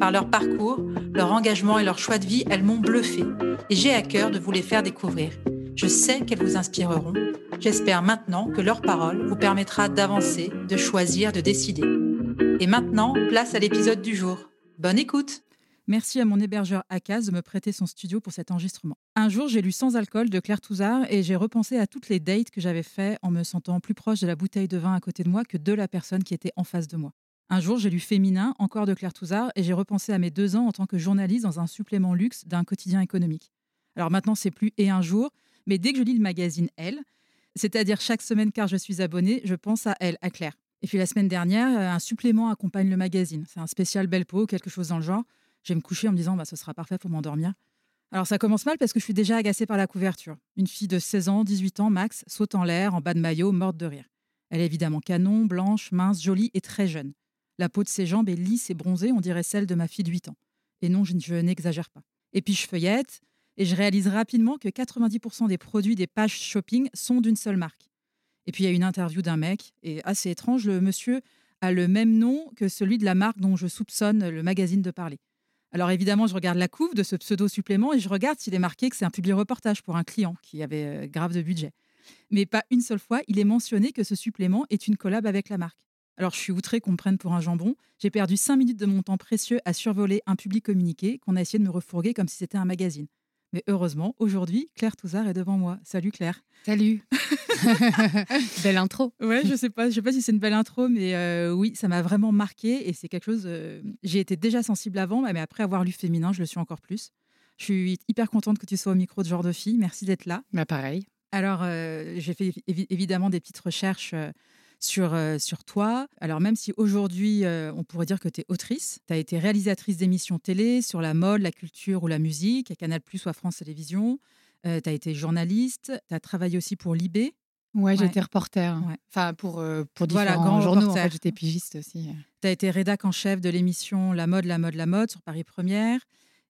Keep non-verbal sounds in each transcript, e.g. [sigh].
Par leur parcours, leur engagement et leur choix de vie, elles m'ont bluffé et j'ai à cœur de vous les faire découvrir. Je sais qu'elles vous inspireront. J'espère maintenant que leur parole vous permettra d'avancer, de choisir, de décider. Et maintenant, place à l'épisode du jour. Bonne écoute Merci à mon hébergeur Akaz de me prêter son studio pour cet enregistrement. Un jour, j'ai lu Sans alcool de Claire Touzard et j'ai repensé à toutes les dates que j'avais fait en me sentant plus proche de la bouteille de vin à côté de moi que de la personne qui était en face de moi. Un jour, j'ai lu Féminin, encore de Claire Touzard, et j'ai repensé à mes deux ans en tant que journaliste dans un supplément luxe d'un quotidien économique. Alors maintenant, c'est plus et un jour, mais dès que je lis le magazine Elle, c'est-à-dire chaque semaine car je suis abonnée, je pense à elle, à Claire. Et puis la semaine dernière, euh, un supplément accompagne le magazine. C'est un spécial belle peau, quelque chose dans le genre. Je vais me coucher en me disant, bah, ce sera parfait pour m'endormir. Alors ça commence mal parce que je suis déjà agacée par la couverture. Une fille de 16 ans, 18 ans max, saute en l'air, en bas de maillot, morte de rire. Elle est évidemment canon, blanche, mince, jolie et très jeune. La peau de ses jambes est lisse et bronzée, on dirait celle de ma fille de 8 ans. Et non, je, n'exagère pas. Et puis je feuillette et je réalise rapidement que 90% des produits des pages shopping sont d'une seule marque. Et puis il y a une interview d'un mec, et assez étrange, le monsieur a le même nom que celui de la marque dont je soupçonne le magazine de parler. Alors évidemment, je regarde la couve de ce pseudo-supplément et je regarde s'il est marqué que c'est un public reportage pour un client qui avait euh, grave de budget. Mais pas une seule fois, il est mentionné que ce supplément est une collab avec la marque. Alors je suis outrée qu'on me prenne pour un jambon. J'ai perdu cinq minutes de mon temps précieux à survoler un public communiqué qu'on a essayé de me refourguer comme si c'était un magazine. Mais heureusement, aujourd'hui, Claire Touzard est devant moi. Salut Claire. Salut. [laughs] belle intro. Ouais, je sais pas, je sais pas si c'est une belle intro, mais euh, oui, ça m'a vraiment marqué et c'est quelque chose. euh, J'ai été déjà sensible avant, mais après avoir lu Féminin, je le suis encore plus. Je suis hyper contente que tu sois au micro de genre de fille. Merci d'être là. Bah pareil. Alors, euh, j'ai fait évi- évidemment des petites recherches sur, euh, sur toi. Alors, même si aujourd'hui, euh, on pourrait dire que tu es autrice, tu as été réalisatrice d'émissions télé sur la mode, la culture ou la musique, à Canal Plus ou à France Télévisions. tu as été journaliste, tu as travaillé aussi pour Libé. Ouais, Ouais. j'étais reporter. Ouais. Enfin, pour, euh, pour Voilà, différents grand journaux. En fait, j'étais pigiste aussi. Tu as été rédac en chef de l'émission La mode, la mode, la mode sur Paris Première.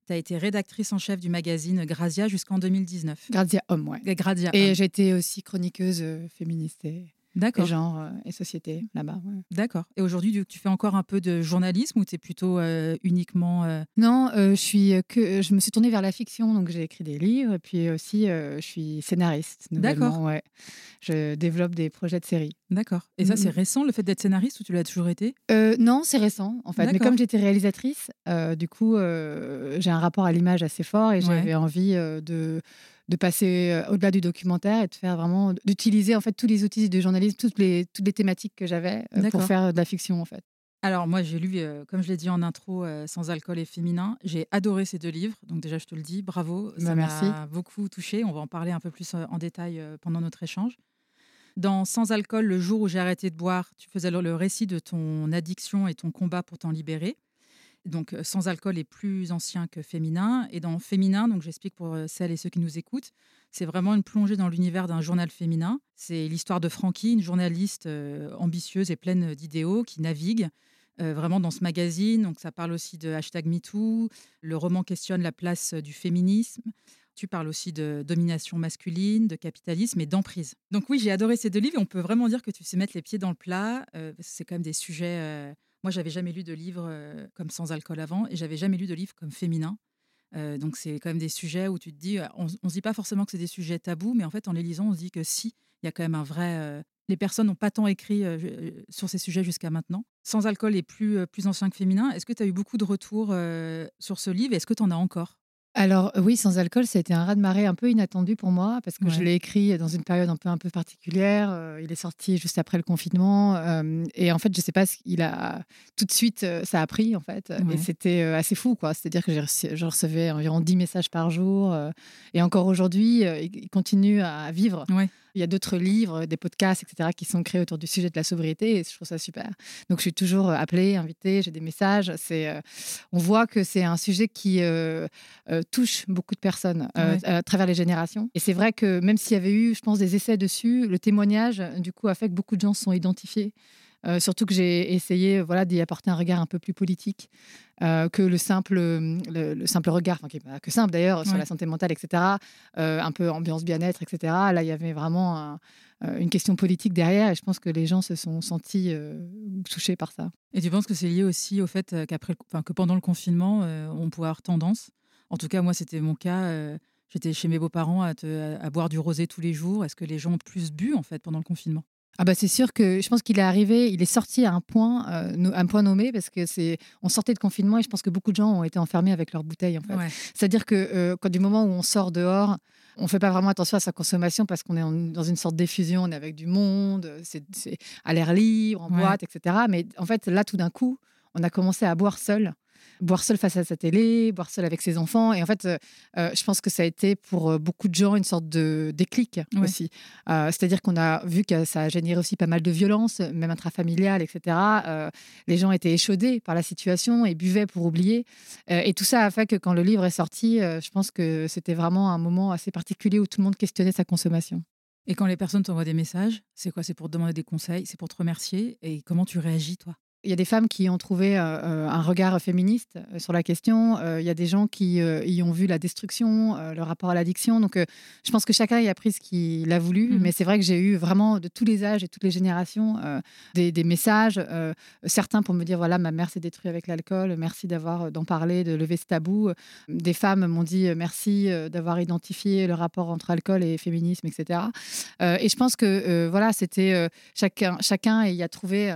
Tu as été rédactrice en chef du magazine Grazia jusqu'en 2019. Grazia Homme, ouais. Euh, Grazia. Et j'étais aussi chroniqueuse euh, féministe et D'accord. genre euh, et société là-bas. ouais. D'accord. Et aujourd'hui, tu- fais encore un peu de journalisme ou tu es plutôt euh, uniquement. euh, Non, euh, je suis que je me suis tournée vers la fiction, donc j'ai écrit des livres et puis aussi je suis scénariste. D'accord. Ouais. Je développe des projets de séries. D'accord. Et ça, c'est récent, le fait d'être scénariste ou tu l'as toujours été? Non, c'est récent en fait. Mais comme j'étais réalisatrice, du coup, j'ai un rapport à l'image assez fort et Ouais. j'avais envie de, de passer euh, au-delà du documentaire et de faire vraiment d'utiliser en fait tous les outils de journalisme, toutes les toutes les thématiques que j'avais euh, pour faire de la fiction en fait. Alors, moi, j'ai lu, euh, comme je l'ai dit en intro, euh, Sans alcool et féminin. J'ai adoré ces deux livres. Donc, déjà, je te le dis, bravo. Ça Bah, m'a beaucoup touché. On va en parler un peu plus euh, en détail euh, pendant notre échange. Dans Sans alcool, le jour où j'ai arrêté de boire, tu faisais le- le récit de ton addiction et ton combat pour t'en libérer. Donc, euh, Sans alcool est plus ancien que féminin. Et dans féminin, donc j'explique pour euh, celles et ceux qui nous écoutent, c'est vraiment une plongée dans l'univers d'un journal féminin. C'est l'histoire de Frankie, une journaliste euh, ambitieuse et pleine d'idéaux qui navigue vraiment dans ce magazine. Donc, ça parle aussi de hashtag MeToo. Le roman questionne la place du féminisme. Tu parles aussi de domination masculine, de capitalisme et d'emprise. Donc oui, j'ai adoré ces deux livres on peut vraiment dire que tu sais mettre les pieds dans le plat. c'est quand même des sujets. Moi, j'avais jamais lu de livre euh, comme Sans alcool avant et j'avais jamais lu de livre comme Féminin. Euh, donc c'est quand même des sujets où tu te dis, on, se dit pas forcément que c'est des sujets tabous, mais en fait en les lisant, on se dit que si, il y a quand même un vrai. les personnes n'ont pas tant écrit sur ces sujets jusqu'à maintenant. Sans alcool est plus, plus ancien que féminin. Est-ce que tu as eu beaucoup de retours sur ce livre Est-ce que tu en as encore? Alors oui, sans alcool, ça a été un raz-de-marée un peu inattendu pour moi parce que je l'ai écrit dans une période un peu un peu particulière. Euh, il est sorti juste après le confinement euh, et en fait, je sais pas, ce- il a tout de suite euh, ça a pris en fait Ouais. et c'était assez fou quoi. C'est-à-dire que reçu- je recevais environ 10 messages par jour euh, et encore aujourd'hui, il il continue à vivre. Ouais. Il y a d'autres livres, des podcasts, etc., qui sont créés autour du sujet de la sobriété et je trouve ça super. Donc, je suis toujours euh, appelée, invitée, j'ai des messages. C'est, euh, on voit que c'est un sujet qui euh, euh, touche beaucoup de personnes Ouais. à travers les générations. Et c'est vrai que même s'il y avait eu, je pense, des essais dessus, le témoignage, du coup, a fait que beaucoup de gens se sont identifiés. Euh, surtout que j'ai essayé voilà, d'y apporter un regard un peu plus politique euh, que le simple, le, le simple regard, enfin, qui n'est pas que simple d'ailleurs, sur Ouais. la santé mentale, etc. euh, un peu ambiance bien-être, etc. Là, il y avait vraiment un- euh, une question politique derrière et je pense que les gens se sont sentis euh, touchés par ça. Et tu penses que c'est lié aussi au fait euh, qu'après, le- enfin, que pendant le confinement, euh, on pouvait avoir tendance, en tout cas moi c'était mon cas, euh, j'étais chez mes beaux-parents à, te- à boire du rosé tous les jours. Est-ce que les gens ont plus bu en fait pendant le confinement? Ah bah c'est sûr que je pense qu'il est arrivé, il est sorti à un point, euh, un point nommé parce que c'est, on sortait de confinement et je pense que beaucoup de gens ont été enfermés avec leurs bouteilles en fait. Ouais. C'est-à-dire que euh, quand du moment où on sort dehors, on fait pas vraiment attention à sa consommation parce qu'on est en- dans une sorte d'effusion, on est avec du monde, c'est, c'est à l'air libre, en Ouais. boîte, etc. Mais en fait là tout d'un coup, on a commencé à boire seul. Boire seul face à sa télé, boire seul avec ses enfants. Et en fait, euh, euh, je pense que ça a été pour euh, beaucoup de gens une sorte de déclic aussi. Euh, C'est-à-dire qu'on a vu que ça a généré aussi pas mal de violence, même intrafamiliale, etc. Euh, les gens étaient échaudés par la situation et buvaient pour oublier. Et tout ça a fait que quand le livre est sorti, je pense que c'était vraiment un moment assez particulier où tout le monde questionnait sa consommation. Et quand les personnes t'envoient des messages, c'est quoi? C'est pour te demander des conseils, c'est pour te remercier? Et comment tu réagis toi? Il y a des femmes qui ont trouvé euh, euh, un regard féministe euh, sur la question. Euh, il y a des gens qui euh, y ont vu la destruction, le rapport à l'addiction. Donc, je pense que chacun y a pris ce qu'il a voulu. Mhm. Mais c'est vrai que j'ai eu vraiment de tous les âges et toutes les générations des, des messages. certains pour me dire voilà, ma mère s'est détruite avec l'alcool. Merci d'avoir d'en parler, de lever ce tabou. Des femmes m'ont dit merci d'avoir identifié le rapport entre alcool et féminisme, etc. Et je pense que voilà, c'était chacun, chacun y a trouvé.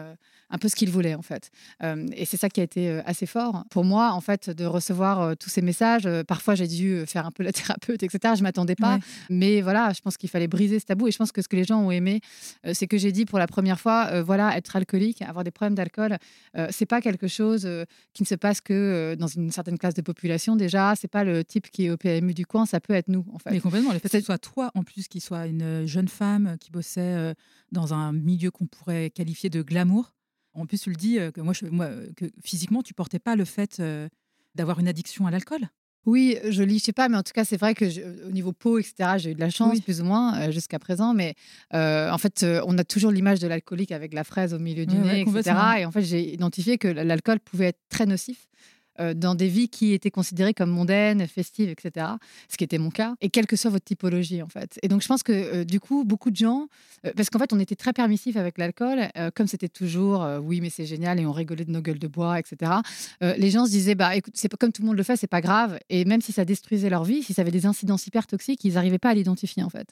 Un peu ce qu'il voulait en fait. Euh, et c'est ça qui a été euh, assez fort pour moi en fait de recevoir euh, tous ces messages. Parfois j'ai dû faire un peu la [laughs] thérapeute, etc. Je m'attendais pas, Ouais. mais voilà, je pense qu'il fallait briser ce tabou. Et je pense que ce que les gens ont aimé, c'est que j'ai dit pour la première fois, voilà, être alcoolique, avoir des problèmes d'alcool, c'est pas quelque chose qui ne se passe que dans une certaine classe de population déjà. C'est pas le type qui est au PMU du coin, ça peut être nous en fait. Mais complètement, le fait que ce soit toi en plus qui soit une jeune femme qui bossait dans un milieu qu'on pourrait qualifier de glamour. En plus, tu le dis euh, que moi, je, moi euh, que physiquement, tu portais pas le fait euh, d'avoir une addiction à l'alcool? Oui, je lis, je sais pas, mais en tout cas, c'est vrai que je- au niveau peau, etc., j'ai eu de la chance, Oui. plus ou moins, euh, jusqu'à présent. Mais euh, en fait, euh, on a toujours l'image de l'alcoolique avec la fraise au milieu du Ouais, ouais, nez, etc. Et en fait, j'ai identifié que l'alcool pouvait être très nocif. Euh, dans des vies qui étaient considérées comme mondaines, festives, etc. Ce qui était mon cas. Et quelle que soit votre typologie, en fait. Et donc, je pense que, euh, du coup, beaucoup de gens... euh, parce qu'en fait, on était très permissif avec l'alcool. comme c'était toujours, oui, mais c'est génial, et on rigolait de nos gueules de bois, etc. Les gens se disaient, bah, écoute, c'est pas comme tout le monde le fait, c'est pas grave. Et même si ça détruisait leur vie, si ça avait des incidences hyper toxiques, ils n'arrivaient pas à l'identifier, en fait.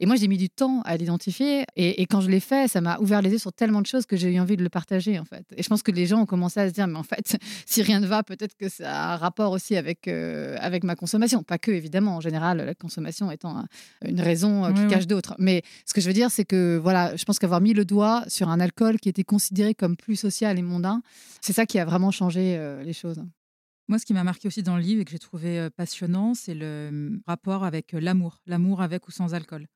Et moi, j'ai mis du temps à l'identifier. Et, et quand je l'ai fait, ça m'a ouvert les yeux sur tellement de choses que j'ai eu envie de le partager, en fait. Et je pense que les gens ont commencé à se dire, mais en fait, [laughs] si rien ne va, peut-être que ça a un rapport aussi avec, euh, avec ma consommation. Pas que, évidemment, en général, la consommation étant un- une raison euh, qui cache d'autres. Mais ce que je veux dire, c'est que, voilà, je pense qu'avoir mis le doigt sur un alcool qui était considéré comme plus social et mondain, c'est ça qui a vraiment changé euh, les choses. Moi, ce qui m'a marqué aussi dans le livre et que j'ai trouvé passionnant, c'est le hum, rapport avec l'amour, l'amour avec ou sans alcool.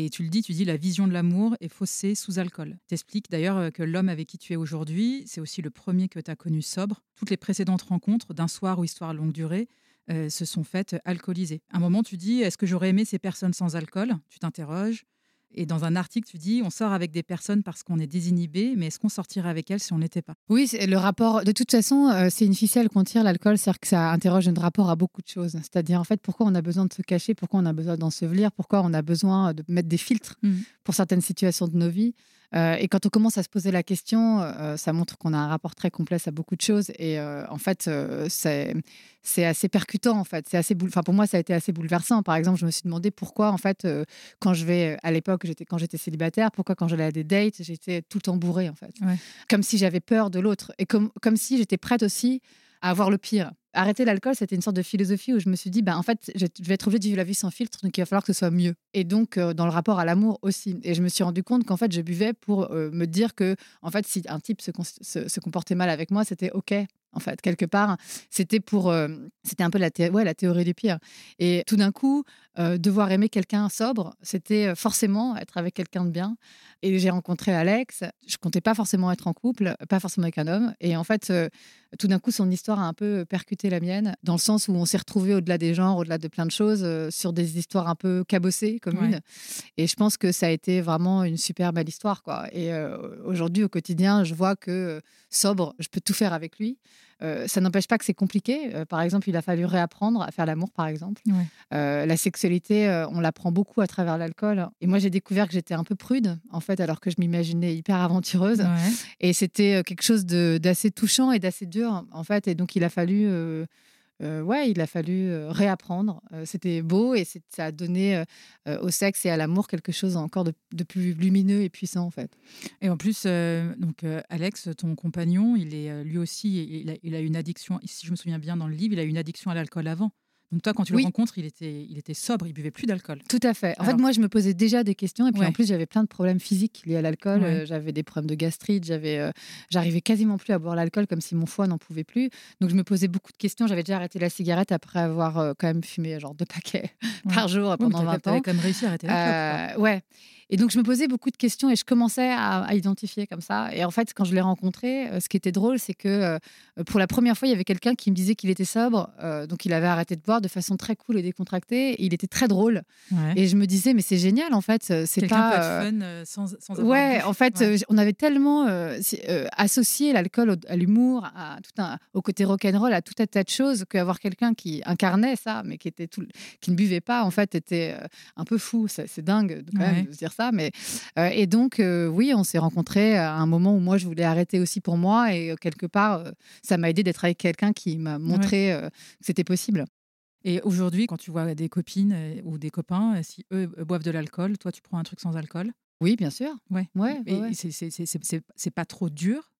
Et tu le dis, tu dis la vision de l'amour est faussée sous alcool. T'expliques d'ailleurs euh, que l'homme avec qui tu es aujourd'hui, c'est aussi le premier que tu as connu sobre. Toutes les précédentes rencontres, d'un soir ou histoire longue durée, euh, se sont faites alcoolisées. À un moment, tu dis, est-ce que j'aurais aimé ces personnes sans alcool? Tu t'interroges. Et dans un article, tu dis, on sort avec des personnes parce qu'on est désinhibé, mais est-ce qu'on sortirait avec elles si on n'était pas? Oui, le rapport. De toute façon, euh, c'est une ficelle qu'on tire l'alcool, c'est-à-dire que ça interroge notre rapport à beaucoup de choses. C'est-à-dire, en fait, pourquoi on a besoin de se cacher, pourquoi on a besoin d'ensevelir, pourquoi on a besoin de mettre des filtres Mhm. pour certaines situations de nos vies? Euh, et quand on commence à se poser la question, euh, ça montre qu'on a un rapport très complexe à beaucoup de choses. Et euh, en fait, c'est assez percutant. En fait, c'est assez. boule- Enfin, pour moi, ça a été assez bouleversant. Par exemple, je me suis demandé pourquoi, en fait, quand je vais à l'époque, quand j'étais célibataire, pourquoi quand j'allais à des dates, j'étais tout le temps bourrée, en fait Ouais. comme si j'avais peur de l'autre et comme, comme si j'étais prête aussi à avoir le pire. Arrêter l'alcool, c'était une sorte de philosophie où je me suis dit, bah, en fait, je vais être obligée de vivre la vie sans filtre, donc il va falloir que ce soit mieux. Et donc, dans le rapport à l'amour aussi. Et je me suis rendu compte qu'en fait, je buvais pour me dire que, en fait, si un type se, se comportait mal avec moi, c'était OK en fait, quelque part. C'était pour, euh, c'était un peu la, ouais, la théorie du pire. Et tout d'un coup, euh, devoir aimer quelqu'un sobre, c'était euh, forcément être avec quelqu'un de bien. Et j'ai rencontré Alex. Je comptais pas forcément être en couple, pas forcément avec un homme. Et en fait, tout d'un coup, son histoire a un peu percuté la mienne, dans le sens où on s'est retrouvés au-delà des genres, au-delà de plein de choses, sur des histoires un peu cabossées, communes. Et je pense que ça a été vraiment une super belle histoire, quoi. Et aujourd'hui, au quotidien, je vois que sobre, je peux tout faire avec lui. Euh, ça n'empêche pas que c'est compliqué. Euh, par exemple, il a fallu réapprendre à faire l'amour, par exemple. Euh, la sexualité, on l'apprend beaucoup à travers l'alcool. Et moi, j'ai découvert que j'étais un peu prude, en fait, alors que je m'imaginais hyper aventureuse. Et c'était quelque chose d'assez touchant et d'assez dur, en fait. Et donc, il a fallu euh, ouais, il a fallu réapprendre. C'était beau et ça a donné au sexe et à l'amour quelque chose encore de, plus lumineux et puissant en fait. Et en plus, donc Alex, ton compagnon, il est lui aussi, il a une addiction. Si je me souviens bien dans le livre, il a une addiction à l'alcool avant. Donc toi, quand tu le rencontres, il était, il était sobre, il buvait plus d'alcool. Tout à fait. En fait, moi, je me posais déjà des questions et puis en plus, j'avais plein de problèmes physiques liés à l'alcool. Euh, j'avais des problèmes de gastrite, j'avais, euh, j'arrivais quasiment plus à boire l'alcool comme si mon foie n'en pouvait plus. Donc je me posais beaucoup de questions. J'avais déjà arrêté la cigarette après avoir euh, quand même fumé genre deux paquets [laughs] par jour pendant 20 ans. Quand même réussi à arrêter la clope. Ouais. Et donc, je me posais beaucoup de questions et je commençais à, identifier comme ça. Et en fait, quand je l'ai rencontré, euh, ce qui était drôle, c'est que euh, pour la première fois, il y avait quelqu'un qui me disait qu'il était sobre. Euh, donc, il avait arrêté de boire de façon très cool et décontractée. il était très drôle. Et je me disais, mais c'est génial, en fait. C'est pas. Peut fun sans, sans Ouais, en fait, on avait tellement associé l'alcool à l'humour, à tout un, au côté rock'n'roll, à tout un tas de choses, qu'avoir quelqu'un qui incarnait ça, mais qui, était tout, qui ne buvait pas, en fait, était un peu fou. C'est dingue quand même de se dire mais euh, et donc euh, oui, on s'est rencontrés à un moment où moi je voulais arrêter aussi pour moi et euh, quelque part ça m'a aidé d'être avec quelqu'un qui m'a montré que c'était possible. Et aujourd'hui, quand tu vois des copines ou des copains, si eux boivent de l'alcool, toi tu prends un truc sans alcool? Oui, bien sûr. Ouais. Ouais. Et c'est pas trop dur?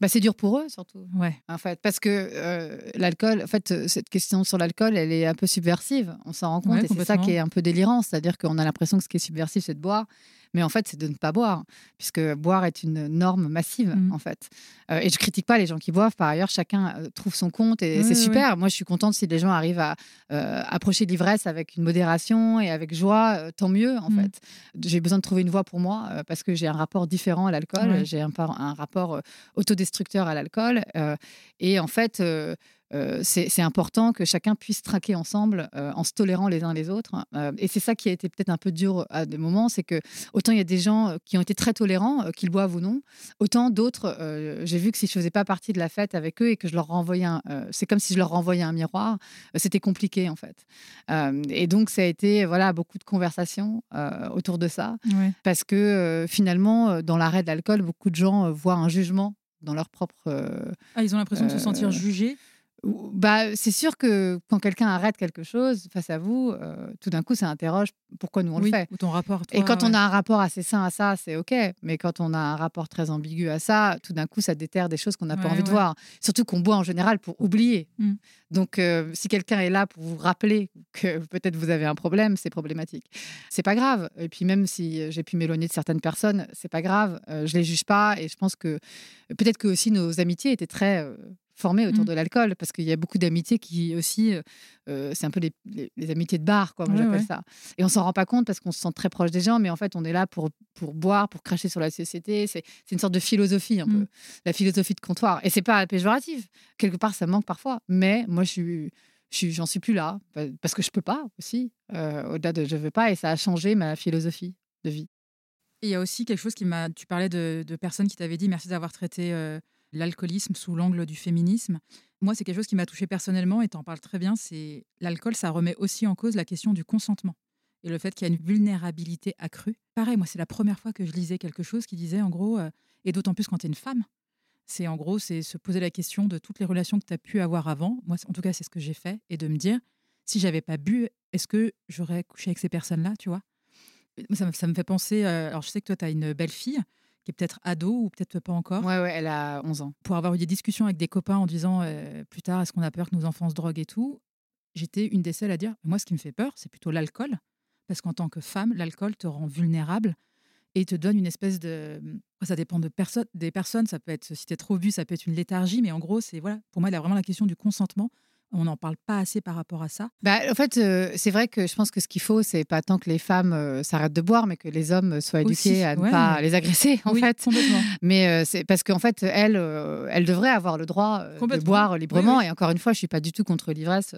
Bah, c'est dur pour eux surtout. Ouais. En fait, parce que l'alcool, en fait, cette question sur l'alcool, elle est un peu subversive. On s'en rend compte et c'est ça qui est un peu délirant, c'est-à-dire qu'on a l'impression que ce qui est subversif, c'est de boire. Mais en fait, c'est de ne pas boire, puisque boire est une norme massive, mmh. en fait. Euh, et je critique pas les gens qui boivent. Par ailleurs, chacun euh, trouve son compte et c'est super. Moi, je suis contente si les gens arrivent à euh, approcher l'ivresse avec une modération et avec joie, tant mieux, en mmh. fait. J'ai besoin de trouver une voie pour moi parce que j'ai un rapport différent à l'alcool. J'ai un, un, rapport autodestructeur à l'alcool. et en fait, euh, c'est important que chacun puisse traquer ensemble euh, en se tolérant les uns les autres. Euh, et c'est ça qui a été peut-être un peu dur à des moments, c'est que autant il y a des gens qui ont été très tolérants, qu'ils boivent ou non, autant d'autres, j'ai vu que si je faisais pas partie de la fête avec eux et que je leur renvoyais, c'est comme si je leur renvoyais un miroir, c'était compliqué en fait. et donc ça a été voilà beaucoup de conversations autour de ça, parce que finalement dans l'arrêt de l'alcool, beaucoup de gens voient un jugement dans leur propre. ah, ils ont l'impression de se sentir jugés bah, c'est sûr que quand quelqu'un arrête quelque chose face à vous, euh, tout d'un coup, ça interroge pourquoi nous on le fait? Ou ton rapport. et quand on a un rapport assez sain à ça, c'est OK. Mais quand on a un rapport très ambigu à ça, tout d'un coup, ça déterre des choses qu'on n'a pas envie de voir. Surtout qu'on boit en général pour oublier. Mmh. Donc, euh, si quelqu'un est là pour vous rappeler que peut-être vous avez un problème, c'est problématique. C'est pas grave. Et puis, même si j'ai pu m'éloigner de certaines personnes, c'est pas grave. Euh, je les juge pas. Et je pense que peut-être que aussi nos amitiés étaient très formés autour mmh. de l'alcool, parce qu'il y a beaucoup d'amitiés qui aussi, euh, euh, c'est un peu les, amitiés de bar, quoi, moi j'appelle ça. Et on s'en rend pas compte parce qu'on se sent très proche des gens, mais en fait on est là pour, pour boire, pour cracher sur la société. C'est une sorte de philosophie un peu, mmh. la philosophie de comptoir. Et c'est pas péjoratif. Quelque part ça manque parfois, mais moi je suis j'en suis plus là parce que je peux pas aussi euh, au-delà de je veux pas et ça a changé ma philosophie de vie. il y a aussi quelque chose qui m'a tu parlais de, personnes qui t'avaient dit merci d'avoir traité l'alcoolisme sous l'angle du féminisme. Moi, c'est quelque chose qui m'a touché personnellement et tu en parles très bien. C'est l'alcool, ça remet aussi en cause la question du consentement et le fait qu'il y a une vulnérabilité accrue. Pareil, moi, c'est la première fois que je lisais quelque chose qui disait, en gros, euh, et d'autant plus quand tu es une femme, c'est en gros, c'est se poser la question de toutes les relations que tu as pu avoir avant. Moi, en tout cas, c'est ce que j'ai fait et de me dire, si j'avais pas bu, est-ce que j'aurais couché avec ces personnes-là, tu vois? Ça, me fait penser. Euh, alors, je sais que toi, tu as une belle fille qui est peut-être ado ou peut-être pas encore. Ouais, ouais, elle a 11 ans. Pour avoir eu des discussions avec des copains en disant euh, plus tard, est-ce qu'on a peur que nos enfants se droguent et tout, j'étais une des seules à dire, moi, ce qui me fait peur, c'est plutôt l'alcool. Parce qu'en tant que femme, l'alcool te rend vulnérable et te donne une espèce de. Ça dépend de personne, des personnes. Ça peut être, si tu es trop bu, ça peut être une léthargie. Mais en gros, c'est voilà, pour moi, il y a vraiment la question du consentement. On n'en parle pas assez par rapport à ça. Bah, en fait, euh, c'est vrai que je pense que ce qu'il faut, c'est pas tant que les femmes euh, s'arrêtent de boire, mais que les hommes soient éduqués Aussi, à ne ouais. pas les agresser, en Oui, fait. complètement. Mais euh, c'est parce qu'en fait, elle, euh, elle devrait avoir le droit de boire librement. Oui, oui. Et encore une fois, je suis pas du tout contre l'ivresse.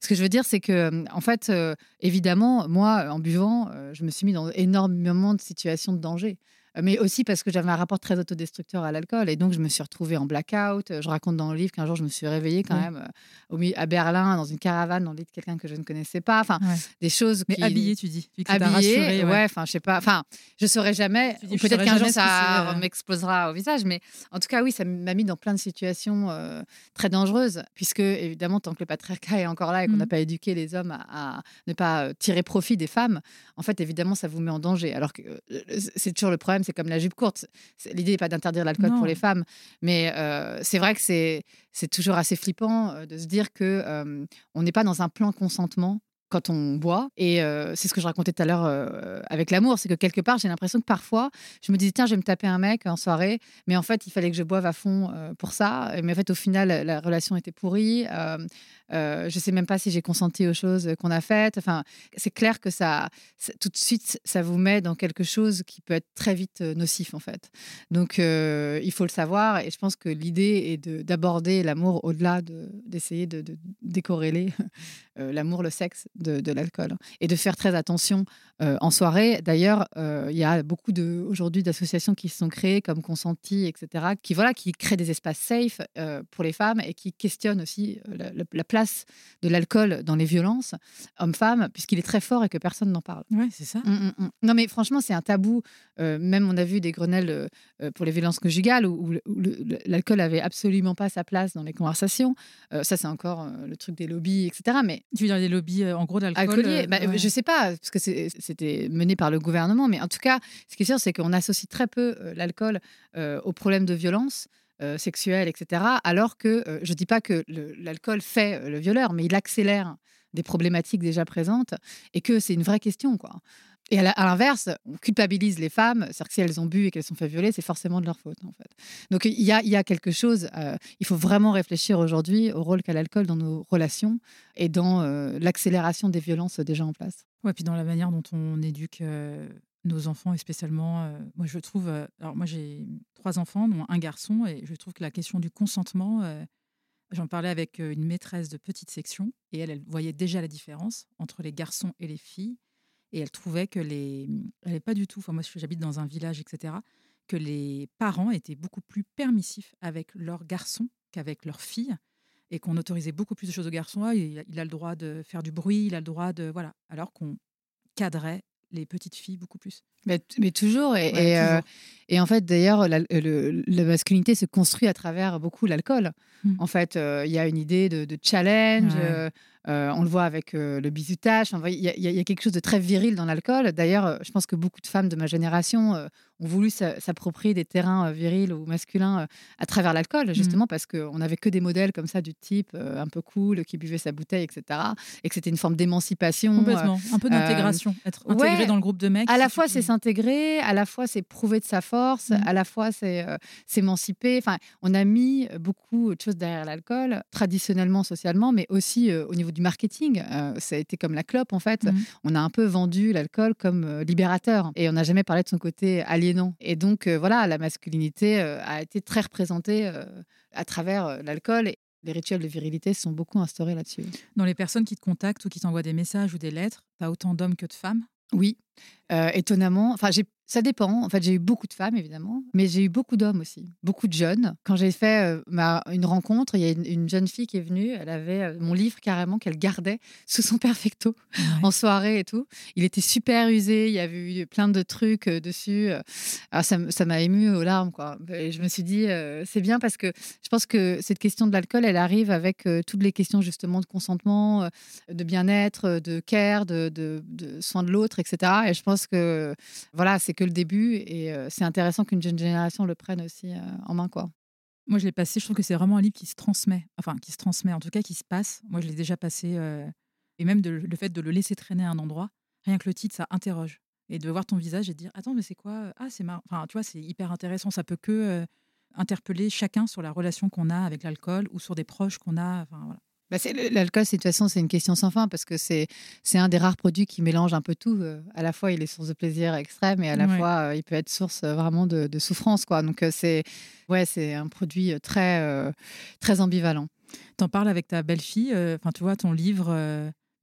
Ce que je veux dire, c'est que, en fait, évidemment, moi, en buvant, je me suis mis dans énormément de situations de danger. Mais aussi parce que j'avais un rapport très autodestructeur à l'alcool. Et donc, je me suis retrouvée en blackout. Je raconte dans le livre qu'un jour, je me suis réveillée quand même euh, au milieu, à Berlin, dans une caravane, dans le lit de quelqu'un que je ne connaissais pas. Enfin, Ouais. des choses Mais qui... habillée, tu dis. habillée, ouais, enfin, je sais pas, enfin, je saurais jamais. Peut-être qu'un jour ça euh. m'explosera au visage, mais en tout cas, oui, ça m'a mis dans plein de situations euh, très dangereuses, puisque évidemment, tant que le patriarcat est encore là et qu'on n'a pas éduqué les hommes à, à ne pas tirer profit des femmes, en fait, évidemment, ça vous met en danger. Alors que euh, c'est toujours le problème, c'est comme la jupe courte. L'idée n'est pas d'interdire l'alcool pour les femmes, mais euh, c'est vrai que c'est c'est toujours assez flippant euh, de se dire que euh, on n'est pas dans un plan consentement quand on boit. Et euh, c'est ce que je racontais tout à l'heure euh, avec l'amour, c'est que quelque part, j'ai l'impression que parfois, je me disais, tiens, je vais me taper un mec en soirée, mais en fait, il fallait que je boive à fond euh, pour ça. Mais en fait, au final, la relation était pourrie. Je sais même pas si j'ai consenti aux choses qu'on a faites. Enfin, c'est clair que ça, tout de suite, ça vous met dans quelque chose qui peut être très vite nocif, en fait. Donc, il faut le savoir. Et je pense que l'idée est de- d'aborder l'amour au-delà de- d'essayer de, de décorréler [laughs] euh, l'amour, le sexe de, l'alcool. Et de faire très attention euh, en soirée. D'ailleurs, euh, il y a beaucoup de, aujourd'hui d'associations qui se sont créées comme Consenti, etc., qui, voilà, qui créent des espaces safe euh, pour les femmes et qui questionnent aussi la, la- la place de l'alcool dans les violences hommes-femmes, puisqu'il est très fort et que personne n'en parle. Ouais, c'est ça. Mm, mm, mm. Non, mais franchement, c'est un tabou. Même on a vu des Grenelles pour les violences conjugales où, l'alcool avait absolument pas sa place dans les conversations. Ça, c'est encore le truc des lobbies, etc. Mais Tu veux dire les lobbies, en gros, d'alcool bah, ouais. je sais pas, parce que c'est- c'était mené par le gouvernement. Mais en tout cas, ce qui est sûr, c'est qu'on associe très peu euh, l'alcool euh, aux problèmes de violence. euh, sexuelle, etc. Alors que je dis pas que l'alcool fait le violeur, mais il accélère des problématiques déjà présentes et que c'est une vraie question. Et à l'inverse, on culpabilise les femmes, c'est-à-dire que si elles ont bu et qu'elles sont fait violer, c'est forcément de leur faute. Donc il y a, quelque chose, il faut vraiment réfléchir aujourd'hui au rôle qu'a l'alcool dans nos relations et dans l'accélération des violences déjà en place. Ouais, puis dans la manière dont on éduque nos enfants, et spécialement, moi je trouve, alors moi j'ai trois enfants, dont un garçon, et je trouve que la question du consentement, j'en parlais avec une maîtresse de petite section, et elle, voyait déjà la différence entre les garçons et les filles, et elle trouvait que les, elle n'est pas du tout, moi j'habite dans un village, etc., que les parents étaient beaucoup plus permissifs avec leurs garçons qu'avec leurs filles et qu'on autorisait beaucoup plus de choses aux garçons. Ah, il, il a le droit de faire du bruit, il a le droit de voilà, alors qu'on cadrait les petites filles beaucoup plus. Mais, mais toujours. Et, Ouais, et, euh, toujours. et en fait, d'ailleurs, la, le- la masculinité se construit à travers beaucoup l'alcool. Mm. En fait, euh, il y a une idée de, de challenge. Ouais. euh, on le voit avec le bizutage. Enfin, Il y, a- y y quelque chose de très viril dans l'alcool. D'ailleurs, je pense que beaucoup de femmes de ma génération ont voulu s'a- s'approprier des terrains euh, virils ou masculins euh, à travers l'alcool, justement parce qu'on n'avait que des modèles comme ça du type euh, un peu cool, qui buvait sa bouteille, etc. Et que c'était une forme d'émancipation. euh, Complètement, un peu d'intégration, être intégré ouais, dans le groupe de mecs. à la fois, c'est s'intégrer, à la fois, c'est prouver de sa force, Mhm. à la fois, c'est euh, s'émanciper. Enfin, on a mis beaucoup de choses derrière l'alcool, traditionnellement, socialement, mais aussi euh, au niveau du marketing. Euh, ça a été comme la clope, en fait. Mhm. On a un peu vendu l'alcool comme euh, libérateur et on n'a jamais parlé de son côté aliénant. Et donc, euh, voilà, la masculinité euh, a été très représentée euh, à travers l'alcool. Et les rituels de virilité sont beaucoup instaurés là-dessus. Dans les personnes qui te contactent ou qui t'envoient des messages ou des lettres, tu as autant d'hommes que de femmes? Oui, étonnamment. Enfin, j'ai- ça dépend. En fait, j'ai eu beaucoup de femmes, évidemment, mais j'ai eu beaucoup d'hommes aussi, beaucoup de jeunes. Quand j'ai fait euh, ma, une rencontre, il y a une, une jeune fille qui est venue. Elle avait euh, mon livre carrément qu'elle gardait [laughs] sous son perfecto en soirée et tout. Il était super usé. Il y avait eu plein de trucs euh, dessus. Alors, ça, m- ça m'a ému aux larmes, quoi. Et je me suis dit, c'est bien parce que je pense que cette question de l'alcool, elle arrive avec toutes les questions justement de consentement, de bien-être, de care, de, de, de soin de l'autre, etc. Et je pense que voilà, c'est que le début et c'est intéressant qu'une jeune génération le prenne aussi en main, quoi. Moi, je l'ai passé. Je trouve que c'est vraiment un livre qui se transmet, enfin qui se transmet, en tout cas qui se passe. Moi, je l'ai déjà passé, et même le fait de le laisser traîner à un endroit, rien que le titre, ça interroge et de voir ton visage et de dire attends mais c'est quoi ah c'est marrant enfin tu vois c'est hyper intéressant ça peut que euh, interpeller chacun sur la relation qu'on a avec l'alcool ou sur des proches qu'on a enfin voilà bah L'alcool, c'est de toute façon, c'est une question sans fin parce que c'est un des rares produits qui mélange un peu tout. Euh, à la fois, il est source de plaisir extrême et à la fois, euh, il peut être source vraiment de, de souffrance. Quoi. Donc, c'est ouais, un produit très, très ambivalent. T'en parles avec ta belle-fille, enfin, tu vois, ton livre,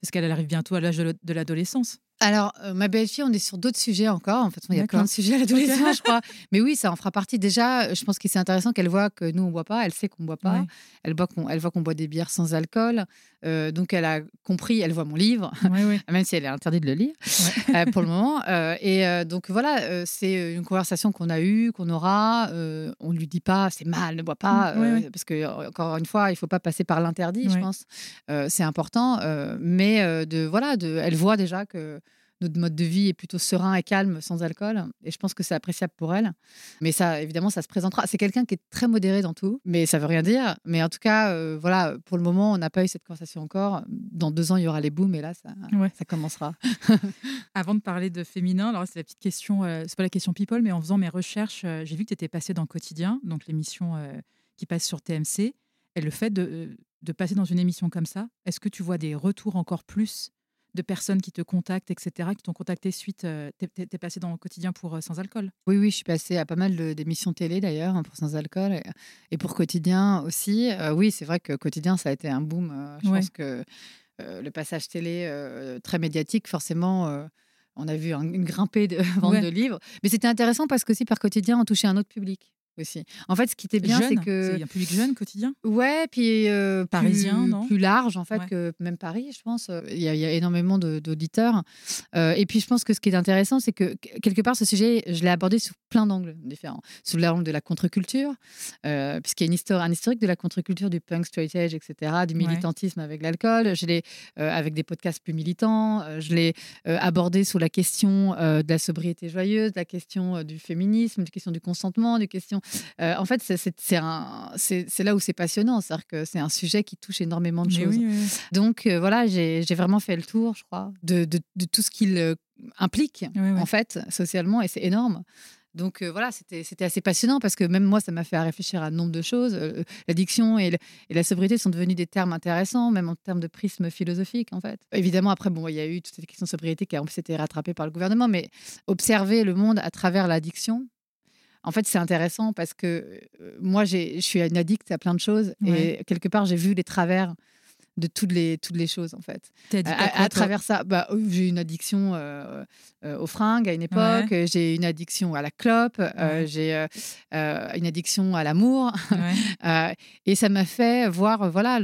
parce qu'elle arrive bientôt à l'âge de l'adolescence. Alors, euh, ma belle-fille, on est sur d'autres sujets encore. En fait, il y a plein de sujets à l'adolescence, je crois. Mais oui, ça en fera partie. Déjà, je pense que c'est intéressant qu'elle voit que nous, on ne boit pas. Elle sait qu'on ne boit pas. Elle, voit qu'on, elle voit qu'on boit des bières sans alcool. Euh, donc, elle a compris, elle voit mon livre, [laughs] même si elle est interdite de le lire [laughs] euh, pour le moment. et donc, voilà, c'est une conversation qu'on a eue, qu'on aura. on ne lui dit pas, c'est mal, ne bois pas. parce que, encore une fois, il ne faut pas passer par l'interdit, je pense. c'est important. mais de, voilà, de, elle voit déjà que notre mode de vie est plutôt serein et calme sans alcool. Et je pense que c'est appréciable pour elle. Mais ça, évidemment, ça se présentera. C'est quelqu'un qui est très modéré dans tout, mais ça veut rien dire. Mais en tout cas, euh, voilà, pour le moment, on n'a pas eu cette conversation encore. Dans deux ans, il y aura les booms, et là, ça, ça commencera. [laughs] Avant de parler de féminin, alors c'est la petite question, euh, c'est pas la question people, mais en faisant mes recherches, euh, j'ai vu que tu étais passé dans Quotidien, donc l'émission qui passe sur TMC. Et le fait de, de passer dans une émission comme ça, est-ce que tu vois des retours encore plus de personnes qui te contactent, etc., qui t'ont contacté suite. Euh, tu es, passé dans le quotidien pour euh, Sans Alcool? Oui, oui, je suis passée à pas mal d'émissions télé d'ailleurs hein, pour Sans Alcool et, pour Quotidien aussi. Euh, oui, c'est vrai que Quotidien, ça a été un boom. je pense que le passage télé très médiatique, forcément. on a vu une grimpée de [laughs] vente de livres. Mais c'était intéressant parce qu'aussi par quotidien, on touchait un autre public aussi. En fait, ce qui était bien, c'est que. A un public jeune quotidien? Ouais, puis. Euh, Parisien, plus, non? Plus large, en fait, que même Paris, je pense. Il y a, il y a énormément d'auditeurs. Euh, et puis, je pense que ce qui est intéressant, c'est que quelque part, ce sujet, je l'ai abordé sous plein d'angles différents. Sous l'angle de la contre-culture, euh, puisqu'il y a une histoire, un historique de la contre-culture, du punk, straight edge, etc., du militantisme avec l'alcool. Je l'ai, avec des podcasts plus militants, je l'ai abordé sous la question de la sobriété joyeuse, de la question du féminisme, de la question du consentement, des questions euh, en fait, c'est là où c'est passionnant. C'est-à-dire que c'est un sujet qui touche énormément de choses. Donc, euh, voilà, j'ai vraiment fait le tour, je crois, de, tout ce qu'il euh, implique, en fait, socialement, et c'est énorme. Donc voilà, c'était assez passionnant parce que même moi, ça m'a fait réfléchir à un nombre de choses. L'addiction et, la sobriété sont devenus des termes intéressants, même en termes de prisme philosophique, en fait. Évidemment, après, bon, il y a eu toutes ces questions de sobriété qui ont été rattrapées par le gouvernement, mais observer le monde à travers l'addiction, en fait, c'est intéressant parce que moi, je suis une addict à plein de choses et quelque part, j'ai vu les travers de toutes les, toutes les choses en fait. À, à, travers ça, bah, j'ai une addiction aux fringues à une époque, j'ai une addiction à la clope, j'ai une addiction à l'amour, [laughs] et ça m'a fait voir voilà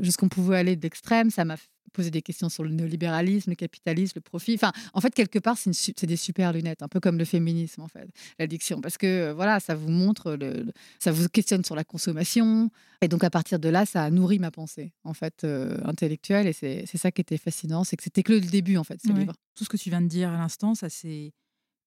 jusqu'on pouvait aller d'extrême, ça m'a poser des questions sur le néolibéralisme, le capitalisme, le profit. Enfin, en fait, quelque part, c'est des super lunettes, un peu comme le féminisme, en fait, l'addiction. Parce que, euh, voilà, ça vous montre, le, ça vous questionne sur la consommation. Et donc, à partir de là, ça a nourri ma pensée, en fait, euh, intellectuelle. Et c'est ça qui était fascinant, c'est que c'était que le début, en fait, ce livre. Tout ce que tu viens de dire à l'instant, ça s'est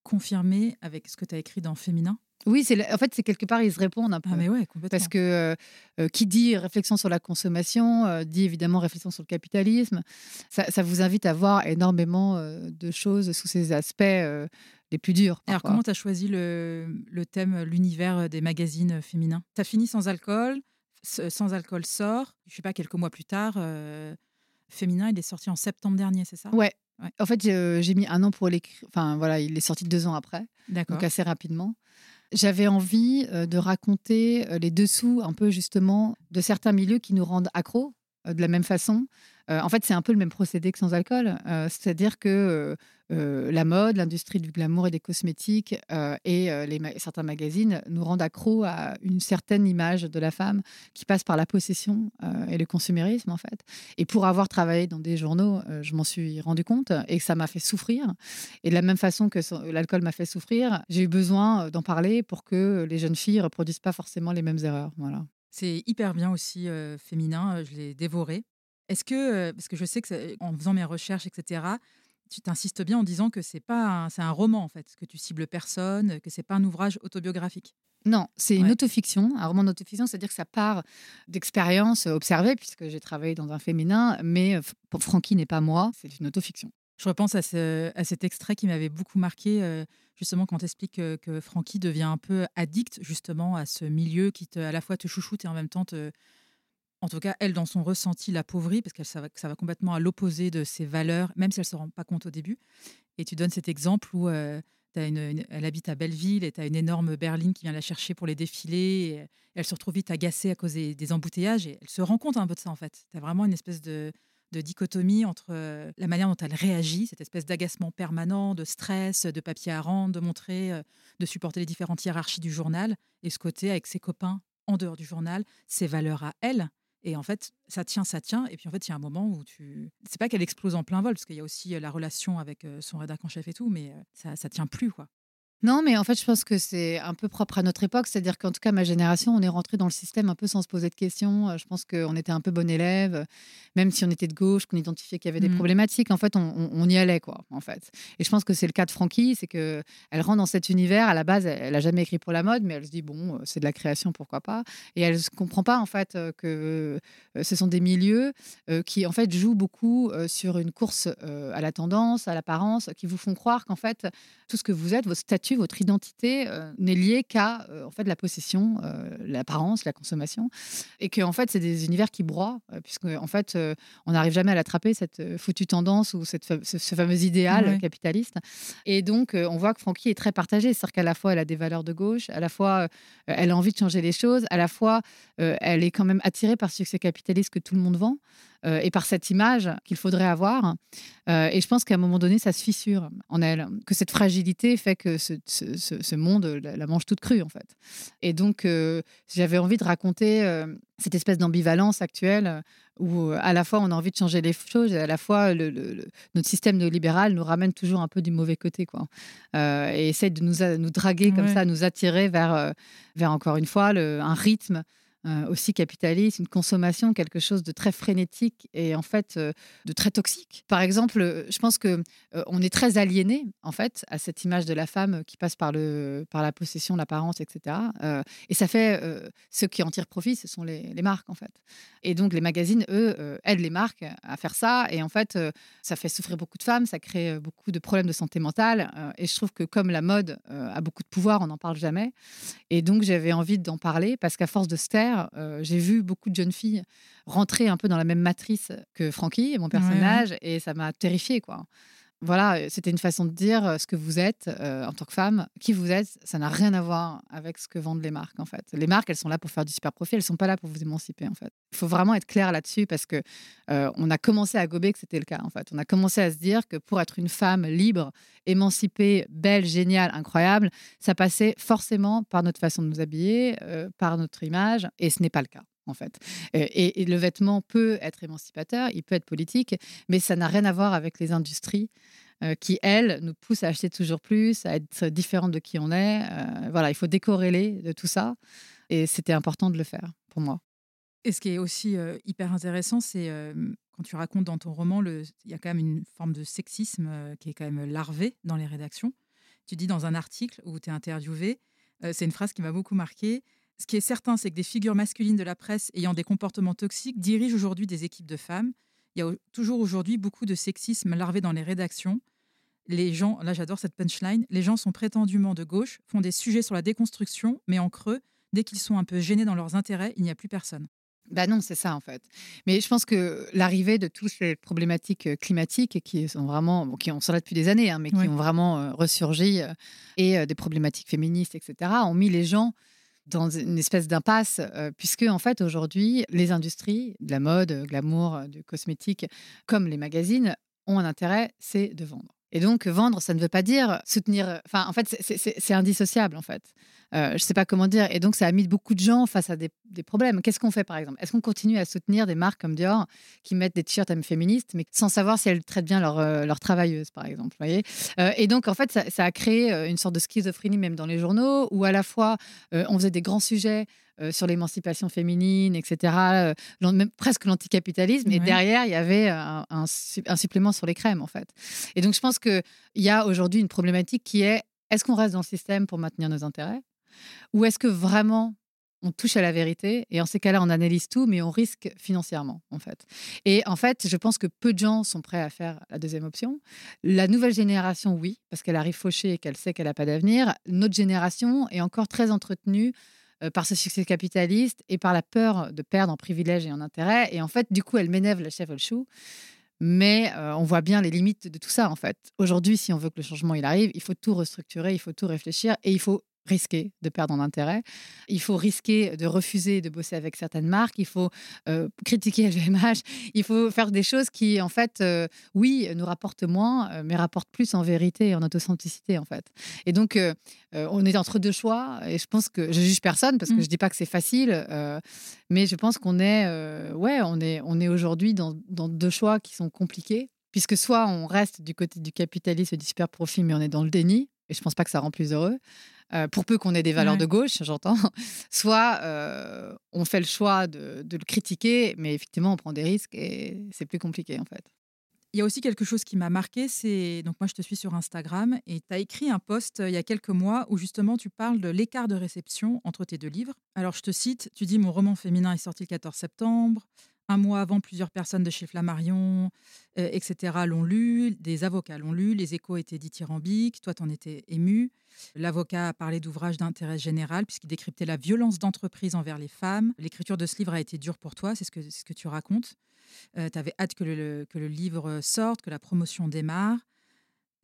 confirmé avec ce que tu as écrit dans Féminin oui, c'est en fait, c'est quelque part, ils se répondent un peu. Ah, mais ouais, complètement. Parce que euh, euh, qui dit réflexion sur la consommation, euh, dit évidemment réflexion sur le capitalisme. Ça, vous invite à voir énormément de choses sous ces aspects les plus durs. Alors, comment tu as choisi le, le thème, l'univers des magazines féminins? Tu as fini sans alcool, sans alcool sort, je sais pas, quelques mois plus tard. Féminin, il est sorti en septembre dernier, c'est ça? Ouais. En fait, j'ai mis un an pour l'écrire. Enfin, voilà, il est sorti deux ans après. Donc, assez rapidement. J'avais envie euh, de raconter euh, les dessous un peu justement de certains milieux qui nous rendent accros de la même façon. en fait, c'est un peu le même procédé que sans alcool. C'est-à-dire que la mode, l'industrie du glamour et des cosmétiques et certains magazines nous rendent accros à une certaine image de la femme qui passe par la possession et le consumérisme, en fait. Et pour avoir travaillé dans des journaux, je m'en suis rendu compte et ça m'a fait souffrir. Et de la même façon que l'alcool m'a fait souffrir, j'ai eu besoin d'en parler pour que les jeunes filles ne reproduisent pas forcément les mêmes erreurs. Voilà. C'est hyper bien aussi féminin, je l'ai dévoré. Est-ce que, parce que je sais que en faisant mes recherches, etc., tu t'insistes bien en disant que c'est pas c'est un roman en fait, que tu cibles personne, que c'est pas un ouvrage autobiographique? Non, c'est une autofiction, un roman d'autofiction, c'est-à-dire que ça part d'expériences observées, puisque j'ai travaillé dans un féminin, mais pour Francky n'est pas moi, c'est une autofiction. Je repense à, cet extrait qui m'avait beaucoup marqué, justement, quand tu expliques que, que Francky devient un peu addict, justement, à ce milieu qui, te, à la fois, te chouchoute et en même temps, te, en tout cas, elle, dans son ressenti, l'appauvrit, parce que ça va, ça va complètement à l'opposé de ses valeurs, même si elle ne se rend pas compte au début. Et tu donnes cet exemple où euh, elle habite à Belleville et tu as une énorme berline qui vient la chercher pour les défilés. Et elle se retrouve vite agacée à cause des, des embouteillages et elle se rend compte un peu de ça, en fait. Tu as vraiment une espèce de de dichotomie entre euh, la manière dont elle réagit, cette espèce d'agacement permanent, de stress, de papier à rendre, de montrer, euh, de supporter les différentes hiérarchies du journal, et ce côté avec ses copains en dehors du journal, ses valeurs à elle. Et en fait, ça tient, ça tient. Et puis en fait, il y a un moment où tu. C'est pas qu'elle explose en plein vol, parce qu'il y a aussi euh, la relation avec son rédacteur en chef et tout, mais ça, ça tient plus, quoi. Non, mais en fait, je pense que c'est un peu propre à notre époque. C'est-à-dire qu'en tout cas, ma génération, on est rentré dans le système un peu sans se poser de questions. Euh, je pense qu'on était un peu bon élève, même si on était de gauche, qu'on identifiait qu'il y avait des mmh. problématiques. En fait, on, y allait, quoi. En fait. Et je pense que c'est le cas de Francky, c'est que elle rentre dans cet univers. À la base, elle, n'a jamais écrit pour la mode, mais elle se dit bon, euh, c'est de la création, pourquoi pas. Et elle ne comprend pas en fait euh, que ce sont des milieux qui en fait jouent beaucoup sur une course à la tendance, à l'apparence, qui vous font croire qu'en fait tout ce que vous êtes, vos statuts votre identité euh, n'est liée qu'à euh, en fait la possession, euh, l'apparence, la consommation, et que en fait c'est des univers qui broient, puisque en fait on n'arrive jamais à l'attraper cette foutue tendance ou cette ce, fameux idéal capitaliste. Et donc on voit que Francky est très partagée, c'est-à-dire qu'à la fois elle a des valeurs de gauche, à la fois elle a envie de changer les choses, à la fois elle est quand même attirée par ce succès capitaliste que tout le monde vend. Euh, et par cette image qu'il faudrait avoir. Euh, et je pense qu'à un moment donné, ça se fissure en elle, que cette fragilité fait que ce, monde la, mange toute crue, en fait. Et donc, euh, j'avais envie de raconter cette espèce d'ambivalence actuelle où à la fois on a envie de changer les choses et à la fois le, notre système néolibéral nous ramène toujours un peu du mauvais côté quoi et essaie de nous, nous draguer comme ça nous attirer vers, vers encore une fois un rythme euh, aussi capitaliste, une consommation, quelque chose de très frénétique et en fait euh, de très toxique. Par exemple, euh, je pense que on est très aliéné en fait à cette image de la femme qui passe par le par la possession, l'apparence, etc. et ça fait ceux qui en tirent profit, ce sont les, les, marques en fait. Et donc les magazines, eux, aident les marques à faire ça et en fait ça fait souffrir beaucoup de femmes, ça crée beaucoup de problèmes de santé mentale et je trouve que comme la mode a beaucoup de pouvoir, on n'en parle jamais. Et donc j'avais envie d'en parler parce qu'à force de se taire euh, j'ai vu beaucoup de jeunes filles rentrer un peu dans la même matrice que Francky, mon personnage, et ça m'a terrifiée, quoi. Voilà, euh, c'était une façon de dire euh, ce que vous êtes en tant que femme, qui vous êtes. Ça n'a rien à voir avec ce que vendent les marques, en fait. Les marques, elles sont là pour faire du super profit, elles sont pas là pour vous émanciper, en fait. Il faut vraiment être clair là-dessus parce que on a commencé à gober que c'était le cas, en fait. On a commencé à se dire que pour être une femme libre, émancipée, belle, géniale, incroyable, ça passait forcément par notre façon de nous habiller, par notre image, et ce n'est pas le cas en fait. Et, le vêtement peut être émancipateur, il peut être politique, mais ça n'a rien à voir avec les industries euh, qui, elles, nous poussent à acheter toujours plus, à être différentes de qui on est. Euh, voilà, il faut décorréler de tout ça. Et c'était important de le faire pour moi. Et ce qui est aussi euh, hyper intéressant, c'est quand tu racontes dans ton roman, il y a quand même une forme de sexisme qui est quand même larvé dans les rédactions. Tu dis dans un article où tu es interviewé, c'est une phrase qui m'a beaucoup marqué, ce qui est certain, c'est que des figures masculines de la presse ayant des comportements toxiques dirigent aujourd'hui des équipes de femmes. Il y a toujours aujourd'hui beaucoup de sexisme larvé dans les rédactions. Les gens, là j'adore cette punchline, les gens sont prétendument de gauche, font des sujets sur la déconstruction, mais en creux, dès qu'ils sont un peu gênés dans leurs intérêts, il n'y a plus personne. Ben non, c'est ça en fait. Mais je pense que l'arrivée de toutes ces problématiques euh, climatiques qui sont vraiment, qui sont là depuis des années, hein, mais qui ont vraiment euh, ressurgi, euh, et des problématiques féministes, etc., ont mis les gens dans une espèce d'impasse, euh, puisque en fait aujourd'hui, les industries de la mode, glamour, du cosmétique, comme les magazines, ont un intérêt, c'est de vendre. Et donc, vendre, ça ne veut pas dire soutenir. Enfin, en fait, c'est indissociable, en fait. Euh, je ne sais pas comment dire. Et donc, ça a mis beaucoup de gens face à des, problèmes. Qu'est-ce qu'on fait, par exemple? Est-ce qu'on continue à soutenir des marques comme Dior qui mettent des t-shirts féministes, mais sans savoir si elles traitent bien leurs leur euh, travailleuses, par exemple voyez? Euh, Et donc, en fait, ça, a créé une sorte de schizophrénie, même dans les journaux, où à la fois, on faisait des grands sujets euh, sur l'émancipation féminine, etc., euh, même presque l'anticapitalisme. Et derrière, il y avait un, un, supplément sur les crèmes, en fait. Et donc, je pense qu'il y a aujourd'hui une problématique qui est est-ce qu'on reste dans le système pour maintenir nos intérêts Ou est-ce que vraiment on touche à la vérité et en ces cas-là, on analyse tout, mais on risque financièrement, en fait. Et en fait, je pense que peu de gens sont prêts à faire la deuxième option. La nouvelle génération, oui, parce qu'elle arrive fauchée et qu'elle sait qu'elle n'a pas d'avenir. Notre génération est encore très entretenue euh, par ce succès capitaliste et par la peur de perdre en privilèges et en intérêts. Et en fait, du coup, elle m'énerve la chef au chou. Mais euh, on voit bien les limites de tout ça, en fait. Aujourd'hui, si on veut que le changement il arrive, il faut tout restructurer, il faut tout réfléchir et il faut risquer de perdre en intérêt. Il faut risquer de refuser de bosser avec certaines marques. Il faut euh, critiquer [laughs] LVMH. Il faut faire des choses qui, en fait, euh, oui, nous rapportent moins, euh, mais rapportent plus en vérité et en authenticité, en fait. Et donc, on est entre deux choix. Et je pense que je juge personne parce que mmh. je dis pas que c'est facile, mais je pense qu'on est, ouais, on est, on est aujourd'hui dans, dans deux choix qui sont compliqués. Puisque soit on reste du côté du capitalisme et du super profit, mais on est dans le déni, et je pense pas que ça rend plus heureux. Euh, pour peu qu'on ait des valeurs de gauche, j'entends, [laughs] soit euh, on fait le choix de, le critiquer, mais effectivement, on prend des risques et c'est plus compliqué en fait. Il y a aussi quelque chose qui m'a marqué, c'est donc moi je te suis sur Instagram et tu as écrit un post euh, il y a quelques mois où justement tu parles de l'écart de réception entre tes deux livres. Alors je te cite, tu dis mon roman féminin est sorti le 14 septembre, un mois avant, plusieurs personnes de chez Flammarion, etc., l'ont lu, des avocats l'ont lu, les échos étaient dithyrambiques, toi, t'en étais ému. L'avocat a parlé d'ouvrages d'intérêt général puisqu'il décryptait la violence d'entreprise envers les femmes. L'écriture de ce livre a été dure pour toi, c'est ce que, ce que tu racontes. Euh, tu avais hâte que le, que le livre sorte, que la promotion démarre.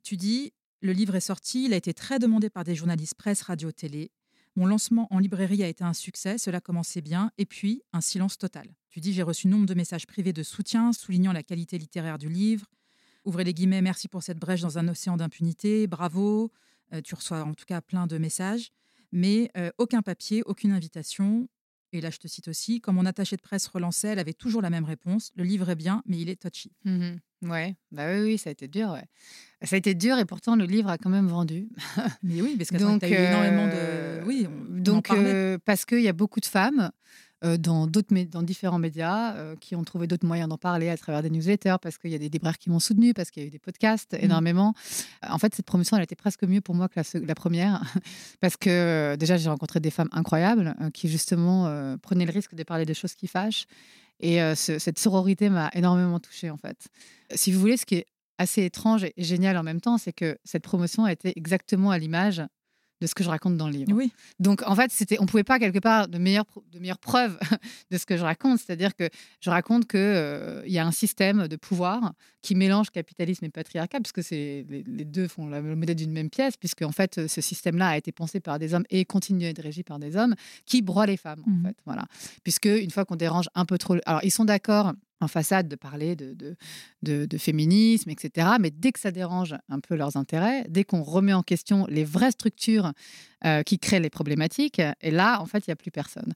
Tu dis, le livre est sorti, il a été très demandé par des journalistes presse, radio, télé. Mon lancement en librairie a été un succès, cela commençait bien, et puis un silence total. Tu dis, j'ai reçu nombre de messages privés de soutien soulignant la qualité littéraire du livre. Ouvrez les guillemets, merci pour cette brèche dans un océan d'impunité, bravo. Euh, tu reçois en tout cas plein de messages, mais euh, aucun papier, aucune invitation. Et là, je te cite aussi, quand mon attachée de presse relançait, elle avait toujours la même réponse le livre est bien, mais il est touchy. Mmh ouais, bah oui, oui, ça a été dur. Ouais. Ça a été dur et pourtant le livre a quand même vendu. mais oui, parce que donc, as eu énormément de. Euh, oui, donc parce qu'il y a beaucoup de femmes euh, dans, d'autres, dans différents médias euh, qui ont trouvé d'autres moyens d'en parler à travers des newsletters, parce qu'il y a des libraires qui m'ont soutenu, parce qu'il y a eu des podcasts mmh. énormément. En fait, cette promotion, elle était presque mieux pour moi que la, première, [laughs] parce que euh, déjà, j'ai rencontré des femmes incroyables qui, justement, prenaient le risque de parler de choses qui fâchent. Et cette sororité m'a énormément touchée, en fait. Si vous voulez, ce qui est assez étrange et génial en même temps, c'est que cette promotion a été exactement à l'image de ce que je raconte dans le livre. Oui. Donc en fait, c'était, on pouvait pas quelque part de meilleures de preuves [laughs] de ce que je raconte, c'est-à-dire que je raconte que euh, il y a un système de pouvoir qui mélange capitalisme et patriarcat, puisque c'est les, deux font le modèle d'une même pièce, puisque en fait ce système-là a été pensé par des hommes et continue à être régi par des hommes qui broient les femmes en mmh fait, voilà. Puisque une fois qu'on dérange un peu trop, alors ils sont d'accord en façade de parler de, de, féminisme, etc. Mais dès que ça dérange un peu leurs intérêts, dès qu'on remet en question les vraies structures euh, qui créent les problématiques, et là, en fait, il n'y a plus personne.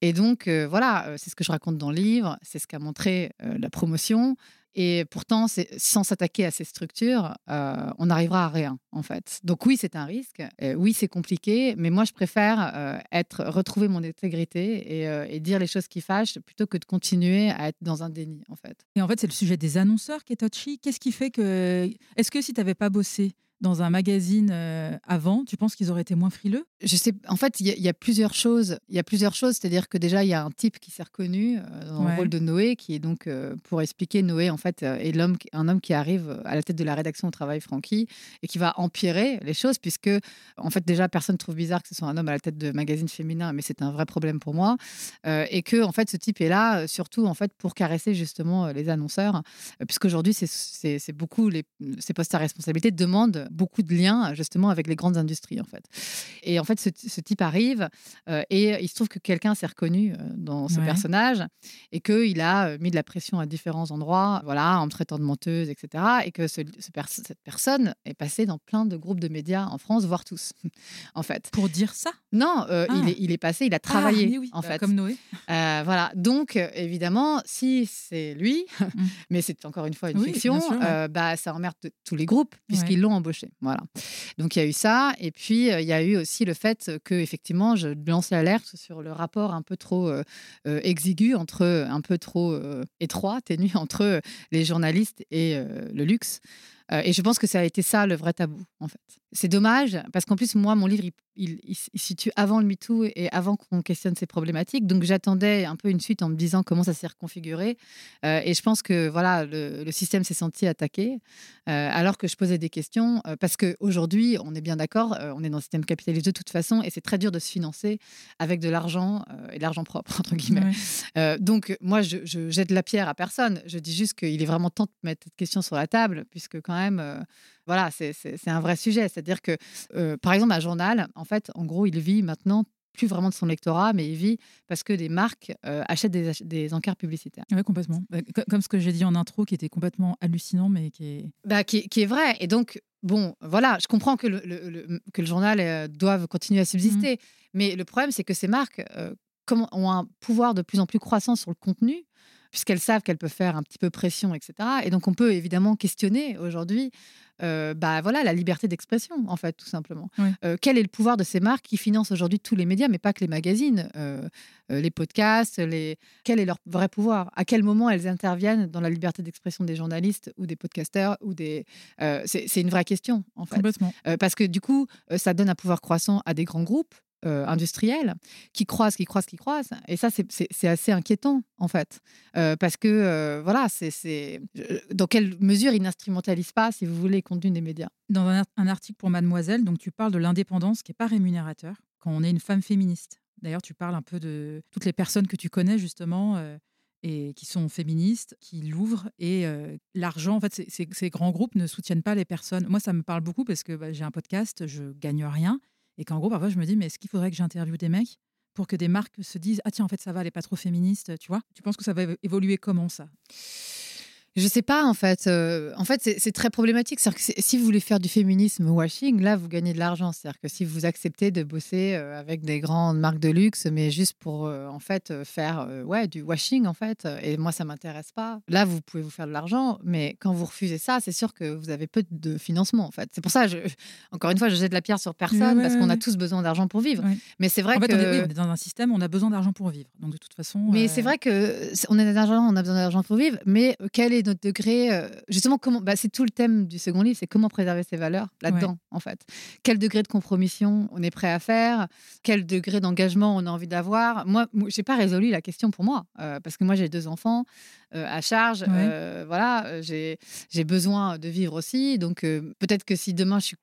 Et donc, euh, voilà, euh, c'est ce que je raconte dans le livre, c'est ce qu'a montré la promotion. Et pourtant, sans s'attaquer à ces structures, euh, on n'arrivera à rien, en fait. Donc oui, c'est un risque. oui, c'est compliqué. Mais moi, je préfère euh, être, retrouver mon intégrité euh, et, dire les choses qui fâchent plutôt que de continuer à être dans un déni, en fait. Et en fait, c'est le sujet des annonceurs qui est touchy. Qu'est-ce qui fait que... Est-ce que si tu n'avais pas bossé dans un magazine euh, avant, tu penses qu'ils auraient été moins frileux? Je sais. En fait, il y, a plusieurs choses. Il y a plusieurs choses. C'est-à-dire que déjà, il y a un type qui s'est reconnu euh, dans le rôle de Noé, qui est donc, euh, pour expliquer, Noé, en fait, est l'homme, un homme qui arrive à la tête de la rédaction au travail, Francky, et qui va empirer les choses, puisque, en fait, déjà, personne trouve bizarre que ce soit un homme à la tête de magazine féminin, mais c'est un vrai problème pour moi. et que, en fait, ce type est là, surtout, en fait, pour caresser justement les annonceurs, puisqu'aujourd'hui, c'est beaucoup les, ces postes à responsabilité demandent beaucoup de liens justement avec les grandes industries en fait. Et en fait, ce, type arrive euh, et il se trouve que quelqu'un s'est reconnu euh, dans ce personnage et qu'il a euh, mis de la pression à différents endroits, voilà, en me traitant de menteuse, etc. Et que ce, cette personne est passée dans plein de groupes de médias en France, voire tous, [laughs] en fait. Pour dire ça? Non, il, ah. est, il, est, passé, il a travaillé, ah, en bah, fait. Comme Noé. voilà. Donc, évidemment, si c'est lui, mmh. [laughs] mais c'est encore une fois une fiction, bah, ça emmerde tous les groupes puisqu'ils l'ont embauché Voilà. Donc il y a eu ça. Et puis il y a eu aussi le fait que effectivement, je lançais l'alerte sur le rapport un peu trop exigu entre, un peu trop étroit, ténu [laughs] entre les journalistes et le luxe. et je pense que ça a été ça le vrai tabou, en fait. C'est dommage, parce qu'en plus, moi, mon livre, il, il, situe avant le MeToo et avant qu'on questionne ces problématiques. Donc, j'attendais un peu une suite en me disant comment ça s'est reconfiguré. Euh, et je pense que voilà, le, système s'est senti attaqué, euh, alors que je posais des questions. Euh, parce qu'aujourd'hui, on est bien d'accord, on est dans le système capitaliste de toute façon, et c'est très dur de se financer avec de l'argent et de l'argent propre, entre guillemets. donc, moi, je, je, jette la pierre à personne. Je dis juste qu'il est vraiment temps de mettre cette question sur la table, puisque quand même voilà, c'est un vrai sujet. C'est-à-dire que, euh, par exemple, un journal, en fait, en gros, il vit maintenant plus vraiment de son lectorat, mais il vit parce que des marques euh, achètent des, des, encarts publicitaires. Oui, complètement. Bah, comme ce que j'ai dit en intro, qui était complètement hallucinant, mais qui est... Bah, qui, est vrai. Et donc, bon, voilà, je comprends que le, que le journal euh, doive continuer à subsister. Mmh. Mais le problème, c'est que ces marques ont un pouvoir de plus en plus croissant sur le contenu puisqu'elles savent qu'elles peuvent faire un petit peu pression, etc. Et donc, on peut évidemment questionner aujourd'hui euh, bah voilà la liberté d'expression en fait tout simplement. Euh, quel est le pouvoir de ces marques qui financent aujourd'hui tous les médias, mais pas que les magazines, euh, les podcasts, les quel est leur vrai pouvoir? À quel moment elles interviennent dans la liberté d'expression des journalistes ou des podcasteurs ou des c'est une vraie question en fait. parce que du coup ça donne un pouvoir croissant à des grands groupes euh, industriels qui croisent, qui croisent, qui croisent. Et ça, c'est assez inquiétant, en fait. Euh, parce que, euh, voilà, c'est dans quelle mesure ils n'instrumentalisent pas, si vous voulez, les contenus des médias. Dans un, article pour Mademoiselle, donc tu parles de l'indépendance qui n'est pas rémunérateur quand on est une femme féministe. D'ailleurs, tu parles un peu de toutes les personnes que tu connais, justement. et qui sont féministes, qui l'ouvrent. Et l'argent, en fait, ces grands groupes ne soutiennent pas les personnes. Moi, ça me parle beaucoup parce que bah, j'ai un podcast, je gagne rien. Et qu'en gros, parfois, je me dis, mais est-ce qu'il faudrait que j'interviewe des mecs pour que des marques se disent, ah tiens, en fait, ça va, elle n'est pas trop féministe, tu vois? Tu penses que ça va évoluer comment ça? Je sais pas en fait. Euh, en fait, c'est très problématique. cest que si vous voulez faire du féminisme washing, là, vous gagnez de l'argent. C'est-à-dire que si vous acceptez de bosser euh, avec des grandes marques de luxe, mais juste pour euh, en fait faire ouais du washing en fait, et moi ça m'intéresse pas. Là, vous pouvez vous faire de l'argent, mais quand vous refusez ça, c'est sûr que vous avez peu de financement en fait. C'est pour ça, je, encore une fois, je jette la pierre sur personne parce qu'on a tous besoin d'argent pour vivre. Mais c'est vrai en fait, que on est, dans un système, on a besoin d'argent pour vivre. Donc de toute façon. Mais c'est vrai que on a d'argent, on a besoin d'argent pour vivre. Mais quel est notre degré euh, justement, comment, bah, c'est tout le thème du second livre, c'est comment préserver ses valeurs là-dedans, en fait. Quel degré de compromission on est prêt à faire? Quel degré d'engagement on a envie d'avoir? Moi, j'ai pas résolu la question pour moi, euh, parce que moi, j'ai deux enfants euh, à charge. voilà, j'ai besoin de vivre aussi. Donc, peut-être que si demain je suis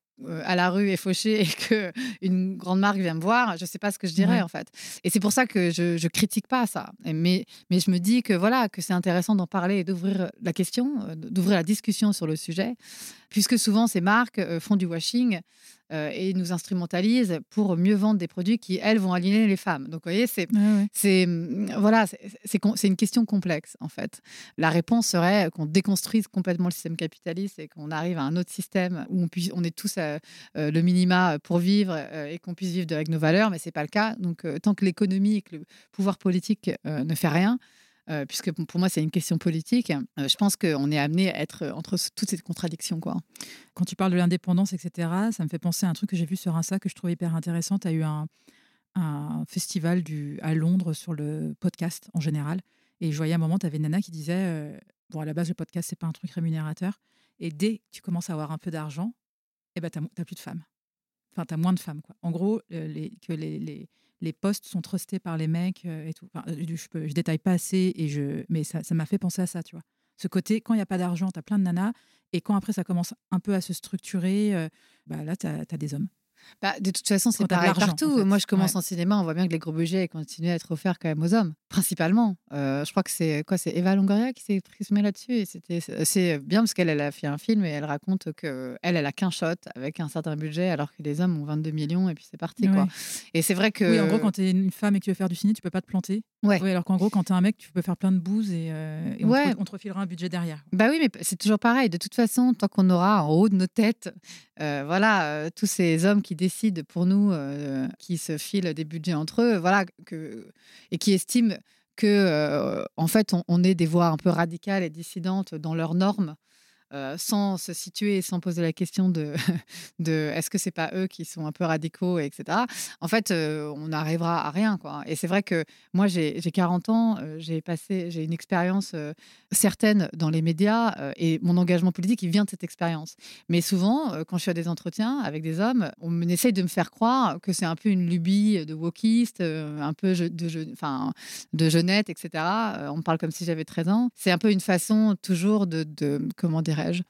à la rue et fauché et que [laughs] une grande marque vient me voir, je sais pas ce que je dirais en fait. Et c'est pour ça que je, je critique pas ça. Mais, mais je me dis que voilà que c'est intéressant d'en parler et d'ouvrir la question, euh, d'ouvrir la discussion sur le sujet, puisque souvent ces marques euh, font du washing euh, et nous instrumentalisent pour mieux vendre des produits qui, elles, vont aligner les femmes. Donc, vous voyez, c'est mm, voilà, c'est une question complexe, en fait. La réponse serait qu'on déconstruise complètement le système capitaliste et qu'on arrive à un autre système où on, puisse, on est tous euh, euh, le minima pour vivre et qu'on puisse vivre avec nos valeurs, mais c'est pas le cas. Donc, tant que l'économie et que le pouvoir politique ne fait rien, euh, puisque pour moi c'est une question politique, euh, je pense qu'on est amené à être entre toutes ces contradictions. Quoi. Quand tu parles de l'indépendance, etc., ça me fait penser à un truc que j'ai vu sur Insta que je trouve hyper intéressant. Tu as eu un, festival du, à Londres sur le podcast en général. Et je voyais à un moment, tu avais Nana qui disait euh, Bon, à la base, le podcast, c'est pas un truc rémunérateur. Et dès que tu commences à avoir un peu d'argent, eh ben, tu n'as plus de femmes. Enfin, tu as moins de femmes. Quoi. En gros, que les, les postes sont trustés par les mecs euh, et tout. je, je détaille pas assez, et je, mais ça m'a fait penser à ça, tu vois. Ce côté, quand il n'y a pas d'argent, tu as plein de nanas, et quand après ça commence un peu à se structurer, euh, bah là, tu as, des hommes. Bah, de toute façon, c'est pareil partout. Moi, je commence en cinéma, on voit bien que les gros budgets continuent à être offerts quand même aux hommes, principalement. Euh, je crois que c'est quoi C'est Eva Longoria qui s'est exprimée là-dessus. Et c'était c'est bien parce qu'elle elle a fait un film et elle raconte que elle, elle a qu'un shot avec un certain budget, alors que les hommes ont 22 millions et puis c'est parti. Quoi. Et c'est vrai que. Oui, en gros, quand tu es une femme et que tu veux faire du ciné, tu peux pas te planter. Ouais. Oui, alors qu'en gros, quand tu es un mec, tu peux faire plein de bouses et, euh, on, te, refilera un budget derrière. Bah oui, mais c'est toujours pareil. De toute façon, tant qu'on aura en haut de nos têtes, euh, voilà, tous ces hommes qui décident pour nous, qui se filent des budgets entre eux, voilà, que, et qui estiment que, en fait, on, est des voix un peu radicales et dissidentes dans leurs normes. Euh, sans se situer et sans poser la question [laughs] de, est-ce que c'est pas eux qui sont un peu radicaux, etc. En fait, euh, on n'arrivera à rien. Quoi. Et c'est vrai que moi, j'ai 40 ans, euh, j'ai passé, j'ai une expérience certaine dans les médias et mon engagement politique, il vient de cette expérience. Mais souvent, quand je suis à des entretiens avec des hommes, on essaye de me faire croire que c'est un peu une lubie de wokiste, un peu de, enfin, de jeunette, etc. on me parle comme si j'avais 13 ans. C'est un peu une façon toujours de, de comment dirais-je,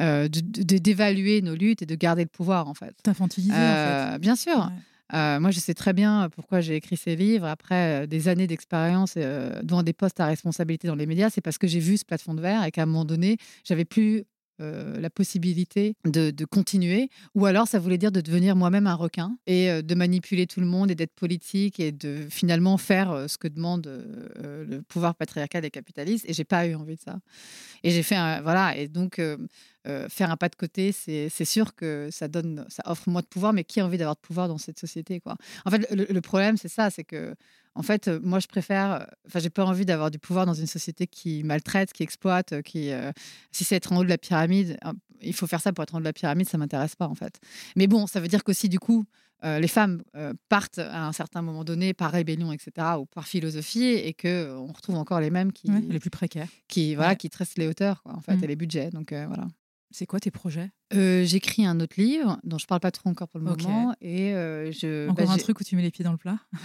euh, d'évaluer nos luttes et de garder le pouvoir, en fait. T'infantiliser, en fait. Euh, bien sûr. Euh, moi, je sais très bien pourquoi j'ai écrit ces livres. Après des années d'expérience dans des postes à responsabilité dans les médias, c'est parce que j'ai vu ce plafond de verre et qu'à un moment donné, j'avais plus euh, la possibilité de, continuer, ou alors ça voulait dire de devenir moi-même un requin et euh, de manipuler tout le monde et d'être politique et de finalement faire euh, ce que demande le pouvoir patriarcal et capitaliste. Et j'ai pas eu envie de ça. Et j'ai fait un, voilà, et donc faire un pas de côté, c'est sûr que ça donne, ça offre moins de pouvoir, mais qui a envie d'avoir de pouvoir dans cette société, quoi? En fait, le problème, c'est ça, c'est que en fait, euh, moi, je préfère. Euh, enfin, j'ai pas envie d'avoir du pouvoir dans une société qui maltraite, qui exploite, euh, qui. si c'est être en haut de la pyramide, il faut faire ça pour être en haut de la pyramide, ça m'intéresse pas, en fait. Mais bon, ça veut dire qu'aussi, du coup, les femmes partent à un certain moment donné par rébellion, etc., ou par philosophie, et que on retrouve encore les mêmes qui. les plus précaires. Qui, voilà, qui tressent les hauteurs, quoi, en fait, mmh. et les budgets. Donc, voilà. C'est quoi tes projets? J'écris un autre livre dont je parle pas trop encore pour le moment. Et je, encore bah, un truc où tu mets les pieds dans le plat? [laughs]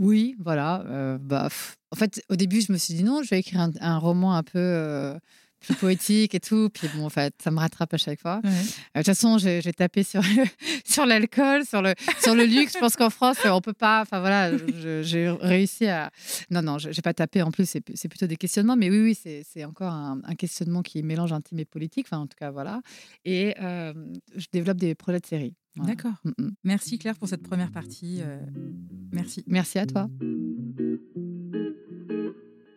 Oui, voilà. Euh, bah, en fait, au début, je me suis dit non, je vais écrire un, roman un peu euh, plus poétique et tout. Puis bon, en fait, ça me rattrape à chaque fois. Euh, de toute façon, j'ai tapé sur, [laughs] sur l'alcool, sur le, sur le luxe. Je pense qu'en France, on peut pas. Enfin voilà, j'ai réussi à. Non, non, j'ai pas tapé. En plus, c'est plutôt des questionnements. Mais oui, oui, c'est encore un, questionnement qui mélange intime et politique. Enfin, en tout cas, voilà. Et je développe des projets de série. D'accord. Mm, mm. Merci Claire pour cette première partie. Euh, merci. Merci à toi.